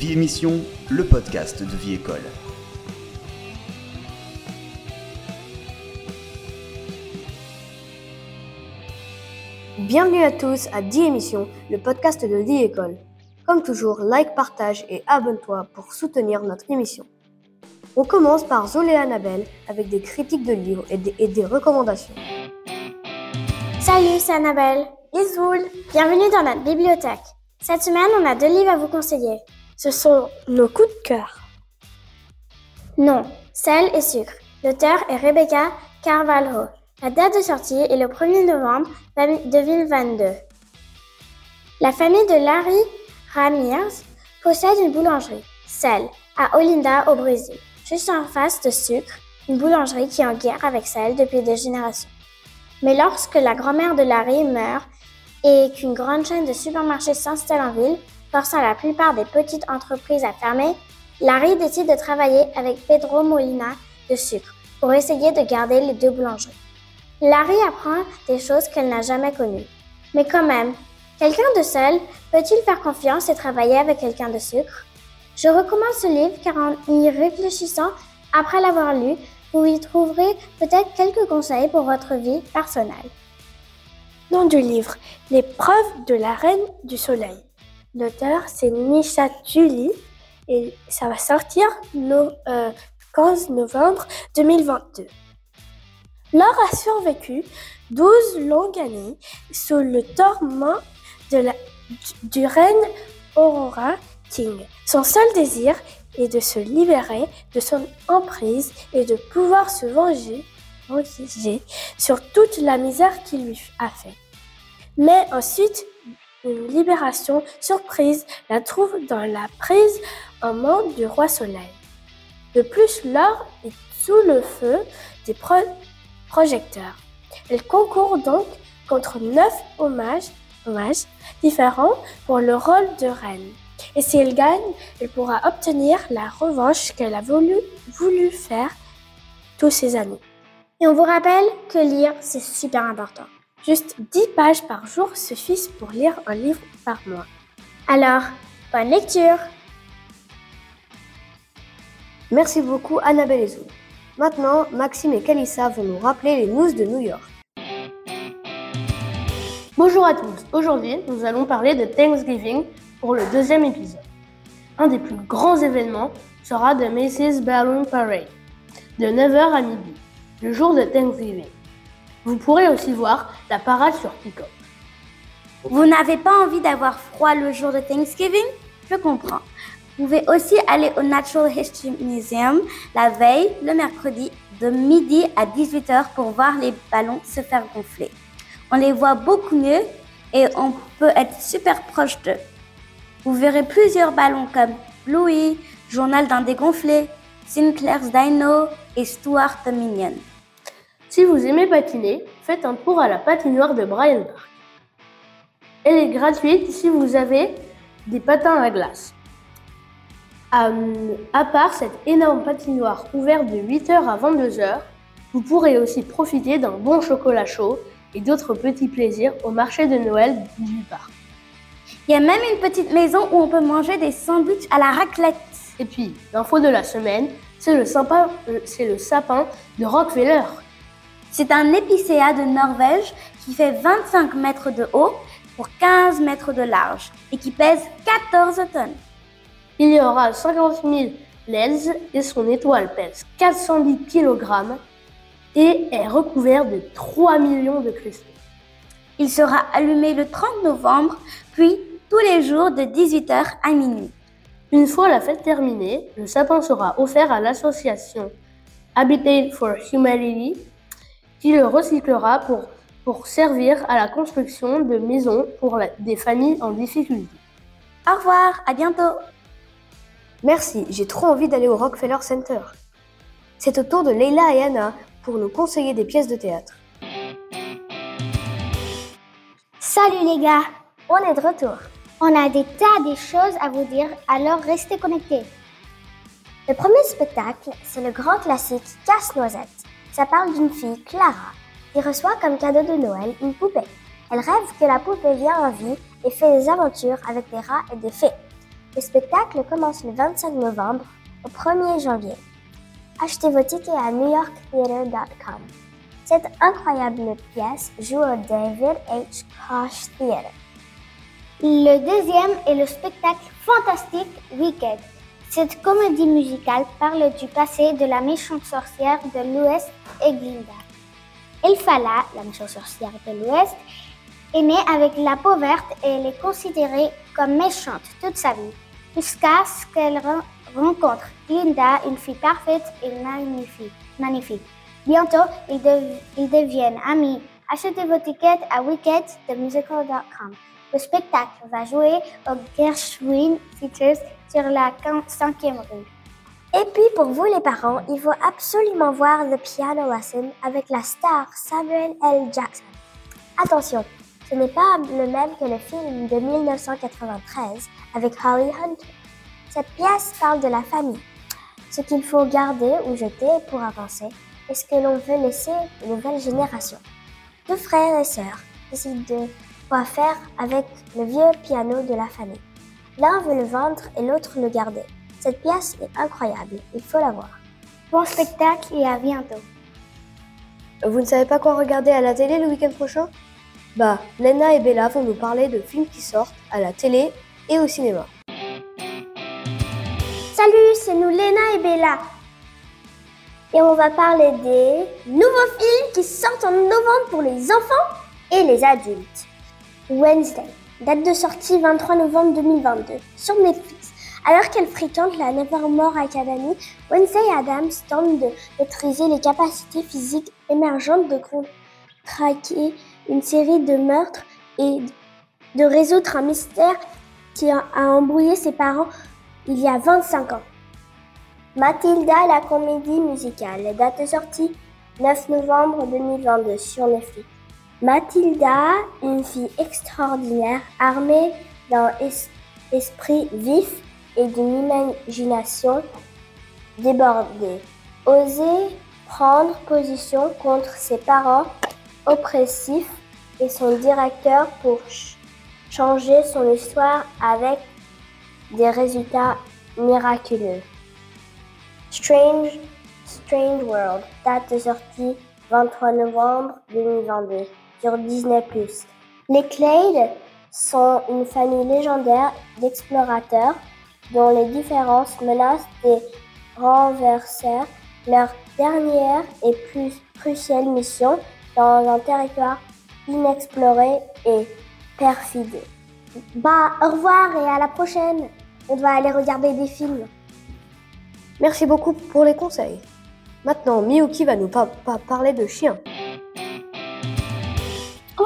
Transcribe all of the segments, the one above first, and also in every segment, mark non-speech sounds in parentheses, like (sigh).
Vie Émission, le podcast de Vie École. Bienvenue à tous à 10 émissions, le podcast de Vie École. Comme toujours, like, partage et abonne-toi pour soutenir notre émission. On commence par et Annabelle avec des critiques de livres et des, et des recommandations. Salut, c'est Annabelle. Isoul, bienvenue dans notre bibliothèque. Cette semaine, on a deux livres à vous conseiller. Ce sont nos coups de cœur. Non, sel et sucre. L'auteur est Rebecca Carvalho. La date de sortie est le 1er novembre 2022. La famille de Larry Ramirez possède une boulangerie, Celle, à Olinda au Brésil. Juste en face de Sucre, une boulangerie qui est en guerre avec Celle depuis des générations. Mais lorsque la grand-mère de Larry meurt et qu'une grande chaîne de supermarchés s'installe en ville, forçant la plupart des petites entreprises à fermer, Larry décide de travailler avec Pedro Molina de Sucre pour essayer de garder les deux boulangeries. Larry apprend des choses qu'elle n'a jamais connues. Mais quand même, quelqu'un de seul peut-il faire confiance et travailler avec quelqu'un de sucre? Je recommande ce livre car en y réfléchissant, après l'avoir lu, vous y trouverez peut-être quelques conseils pour votre vie personnelle. Nom du livre L'épreuve de la Reine du Soleil. L'auteur, c'est Nisha Julie et ça va sortir le 15 novembre 2022. Laure a survécu 12 longues années sous le tourment de la, du règne Aurora King. Son seul désir est de se libérer de son emprise et de pouvoir se venger, venger sur toute la misère qu'il lui a fait. Mais ensuite, une libération surprise la trouve dans la prise en main du roi soleil. De plus, Laure est sous le feu des pro projecteurs. Elle concourt donc contre neuf hommages, hommages différents pour le rôle de reine. Et si elle gagne, elle pourra obtenir la revanche qu'elle a voulu, voulu faire toutes ces années. Et on vous rappelle que lire, c'est super important. Juste 10 pages par jour suffisent pour lire un livre par mois. Alors, bonne lecture Merci beaucoup Annabelle et Zou. Maintenant, Maxime et Kalissa vont nous rappeler les news de New York. Bonjour à tous. Aujourd'hui, nous allons parler de Thanksgiving pour le deuxième épisode. Un des plus grands événements sera de Macy's Balloon Parade, de 9h à midi, le jour de Thanksgiving. Vous pourrez aussi voir la parade sur Pico. Vous n'avez pas envie d'avoir froid le jour de Thanksgiving? Je comprends. Vous pouvez aussi aller au Natural History Museum la veille, le mercredi, de midi à 18h pour voir les ballons se faire gonfler. On les voit beaucoup mieux et on peut être super proche d'eux. Vous verrez plusieurs ballons comme Bluey, Journal d'un dégonflé, Sinclair's Dino et Stuart the Minion. Si vous aimez patiner, faites un tour à la patinoire de Brian Park. Elle est gratuite si vous avez des patins à glace. Euh, à part cette énorme patinoire ouverte de 8h à 22h, vous pourrez aussi profiter d'un bon chocolat chaud et d'autres petits plaisirs au marché de Noël du parc. Il y a même une petite maison où on peut manger des sandwichs à la raclette. Et puis, l'info de la semaine, c'est le, sapin, euh, c'est le sapin de Rockefeller. C'est un épicéa de Norvège qui fait 25 mètres de haut pour 15 mètres de large et qui pèse 14 tonnes. Il y aura 50 000 leds et son étoile pèse 410 kg et est recouvert de 3 millions de cristaux. Il sera allumé le 30 novembre, puis tous les jours de 18h à minuit. Une fois la fête terminée, le sapin sera offert à l'association Habitat for Humanity qui le recyclera pour, pour servir à la construction de maisons pour la, des familles en difficulté. Au revoir, à bientôt. Merci, j'ai trop envie d'aller au Rockefeller Center. C'est au tour de Leila et Anna pour nous conseiller des pièces de théâtre. Salut les gars, on est de retour. On a des tas de choses à vous dire, alors restez connectés. Le premier spectacle, c'est le grand classique Casse-Noisette. Ça parle d'une fille, Clara, qui reçoit comme cadeau de Noël une poupée. Elle rêve que la poupée vient en vie et fait des aventures avec des rats et des fées. Le spectacle commence le 25 novembre au 1er janvier. Achetez vos tickets à newyorktheater.com. Cette incroyable pièce joue au David H. Koch Theater. Le deuxième est le spectacle fantastique Wicked. Cette comédie musicale parle du passé de la méchante sorcière de l'Ouest et Glinda. Elphala, la méchante sorcière de l'Ouest, est née avec la peau verte et elle est considérée comme méchante toute sa vie, jusqu'à ce qu'elle rencontre Glinda, une fille parfaite et magnifique. Bientôt, ils, deviennent amis. Achetez vos tickets à wicked musical.com. Le spectacle va jouer au Gershwin Theatres sur la 5e rue. Et puis pour vous les parents, il faut absolument voir The Piano Lesson avec la star Samuel L. Jackson. Attention, ce n'est pas le même que le film de 1993 avec Holly Hunter. Cette pièce parle de la famille, ce qu'il faut garder ou jeter pour avancer et ce que l'on veut laisser aux nouvelles générations. Deux frères et sœurs décident de quoi faire avec le vieux piano de la famille. L'un veut le vendre et l'autre le garder. Cette pièce est incroyable, il faut la voir. Bon spectacle et à bientôt. Vous ne savez pas quoi regarder à la télé le week-end prochain? Bah, Lena et Bella vont nous parler de films qui sortent à la télé et au cinéma. Salut, c'est nous Lena et Bella. Et on va parler des nouveaux films qui sortent en novembre pour les enfants et les adultes. Wednesday, Date de sortie 23 novembre 2022 sur Netflix. Alors qu'elle fréquente la Nevermore Academy, Wednesday Adams tente de maîtriser les capacités physiques émergentes de traquer une série de meurtres et de résoudre un mystère qui a embrouillé ses parents il y a 25 ans. Mathilda, la comédie musicale. Date de sortie 9 novembre 2022 sur Netflix. Mathilda, une fille extraordinaire, armée d'un esprit vif et d'une imagination débordée, osait prendre position contre ses parents oppressifs et son directeur pour changer son histoire avec des résultats miraculeux. Strange, Strange World, date de sortie 23 novembre 2022 sur Disney+. Les Clades sont une famille légendaire d'explorateurs dont les différences menacent de renverser leur dernière et plus cruciale mission dans un territoire inexploré et perfide. Bah, au revoir et à la prochaine. On va aller regarder des films. Merci beaucoup pour les conseils. Maintenant, Miyuki va nous parler de chiens.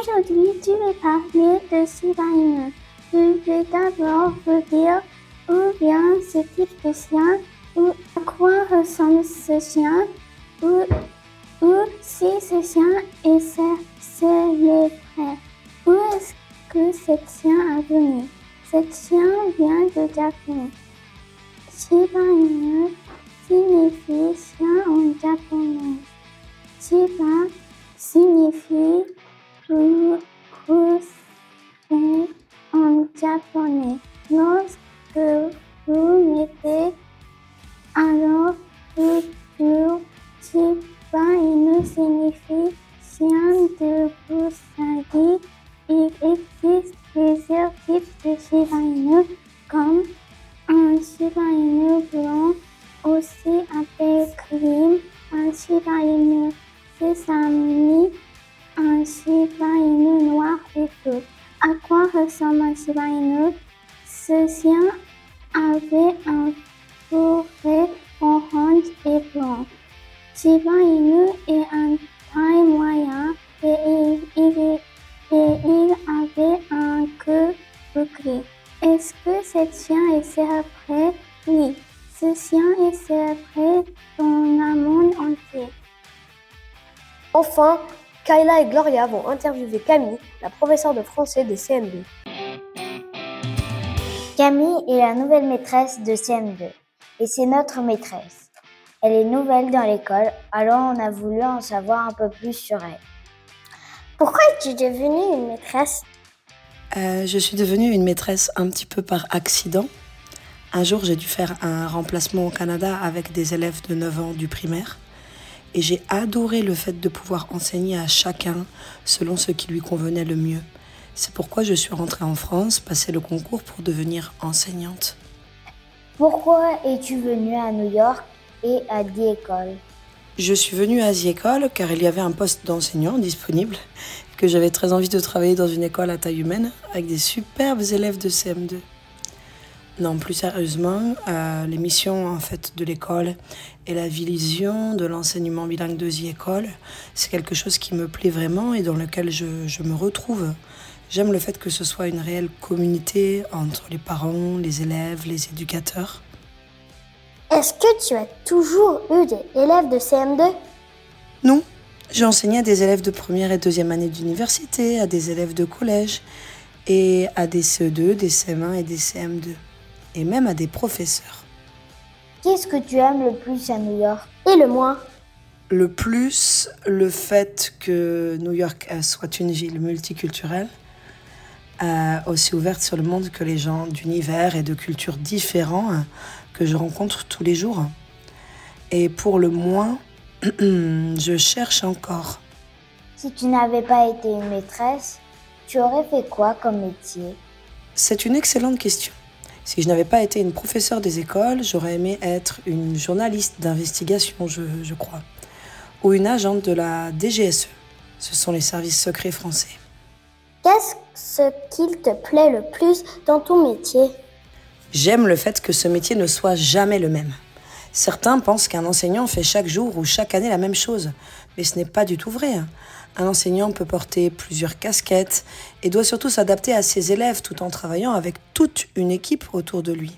Aujourd'hui, tu vais parler de Inu. Je vais d'abord vous dire où vient ce type de chien, ou à quoi ressemble ce chien, ou, ou si ce chien est célébré. Où est-ce que ce chien a venu Ce chien vient de Japon. Shiba signifie chien en japonais. Shiba signifie en japonais. Lorsque vous mettez alors futur, Shiba Inu signifie chien de Busagi. Est un taille moyen et il, il avait un queue bouclé. Est-ce que ce chien est célébré Oui, ce chien est célébré dans le monde entier. Enfin, Kayla et Gloria vont interviewer Camille, la professeure de français des CM2. Camille est la nouvelle maîtresse de CM2 et c'est notre maîtresse. Elle est nouvelle dans l'école, alors on a voulu en savoir un peu plus sur elle. Pourquoi es-tu devenue une maîtresse? Euh, Je suis devenue une maîtresse un petit peu par accident. Un jour, j'ai dû faire un remplacement au Canada avec des élèves de 9 ans du primaire. Et j'ai adoré le fait de pouvoir enseigner à chacun selon ce qui lui convenait le mieux. C'est pourquoi je suis rentrée en France, passer le concours pour devenir enseignante. Pourquoi es-tu venue à New York? Et à The École Je suis venue à The École car il y avait un poste d'enseignant disponible, que j'avais très envie de travailler dans une école à taille humaine avec des superbes élèves de CM2. Non, plus sérieusement, euh, les missions en fait de l'école et la vision de l'enseignement bilingue de The c'est quelque chose qui me plaît vraiment et dans lequel je me retrouve. J'aime le fait que ce soit une réelle communauté entre les parents, les élèves, les éducateurs. Est-ce que tu as toujours eu des élèves de CM2 Non, j'ai enseigné à des élèves de première et deuxième année d'université, à des élèves de collège et à des CE2, des CM1 et des CM2 et même à des professeurs. Qu'est-ce que tu aimes le plus à New York? Et le moins? Le plus, le fait que New York euh, soit une ville multiculturelle, euh, aussi ouverte sur le monde que les gens d'univers et de cultures différents euh, que je rencontre tous les jours. Et pour le moins, (clears throat) je cherche encore. Si tu n'avais pas été une maîtresse, tu aurais fait quoi comme métier? C'est une excellente question. Si je n'avais pas été une professeure des écoles, j'aurais aimé être une journaliste d'investigation, je, je, crois, ou une agente de la DGSE. Ce sont les services secrets français. Qu'est-ce qu'il te plaît le plus dans ton métier? J'aime le fait que ce métier ne soit jamais le même. Certains pensent qu'un enseignant fait chaque jour ou chaque année la même chose, mais ce n'est pas du tout vrai. Un enseignant peut porter plusieurs casquettes et doit surtout s'adapter à ses élèves tout en travaillant avec toute une équipe autour de lui.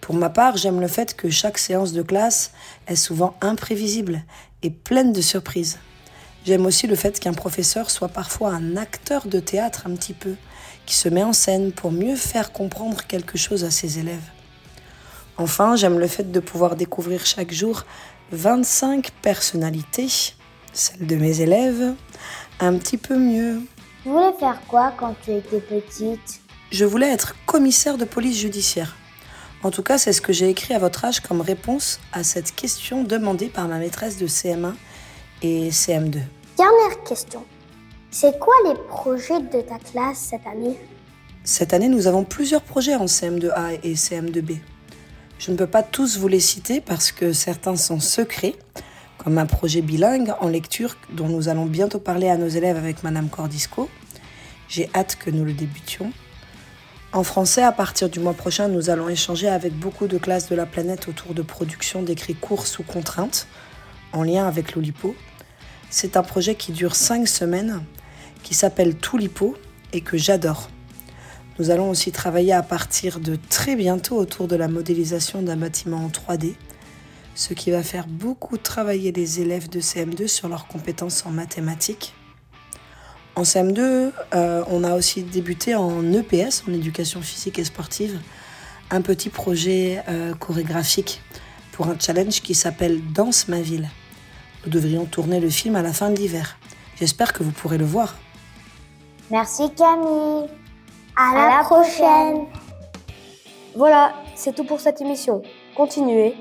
Pour ma part, j'aime le fait que chaque séance de classe est souvent imprévisible et pleine de surprises. J'aime aussi le fait qu'un professeur soit parfois un acteur de théâtre un petit peu, qui se met en scène pour mieux faire comprendre quelque chose à ses élèves. Enfin, j'aime le fait de pouvoir découvrir chaque jour 25 personnalités, celles de mes élèves, un petit peu mieux. Tu voulais faire quoi quand tu étais petite? Je voulais être commissaire de police judiciaire. En tout cas, c'est ce que j'ai écrit à votre âge comme réponse à cette question demandée par ma maîtresse de CM1 et CM2. Dernière question. C'est quoi les projets de ta classe cette année? Cette année, nous avons plusieurs projets en CM2A et CM2B. Je ne peux pas tous vous les citer parce que certains sont secrets, comme un projet bilingue en lecture dont nous allons bientôt parler à nos élèves avec Madame Cordisco. J'ai hâte que nous le débutions. En français, à partir du mois prochain, nous allons échanger avec beaucoup de classes de la planète autour de production d'écrits courts sous contrainte, en lien avec l'Olipo. C'est un projet qui dure cinq semaines, qui s'appelle Toulipo et que j'adore. Nous allons aussi travailler à partir de très bientôt autour de la modélisation d'un bâtiment en 3D, ce qui va faire beaucoup travailler les élèves de CM2 sur leurs compétences en mathématiques. En CM2, euh, on a aussi débuté en EPS, en éducation physique et sportive, un petit projet euh, chorégraphique pour un challenge qui s'appelle Danse ma ville. Nous devrions tourner le film à la fin de l'hiver. J'espère que vous pourrez le voir. Merci Camille. À, la, la prochaine. Voilà, c'est tout pour cette émission. Continuez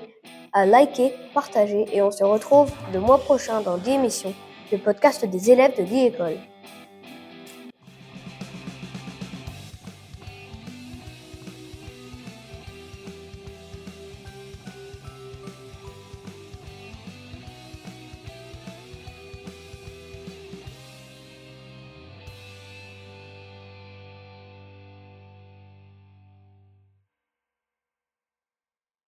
à liker, partager et on se retrouve le mois prochain dans 10 émissions, le podcast des élèves de 10 écoles.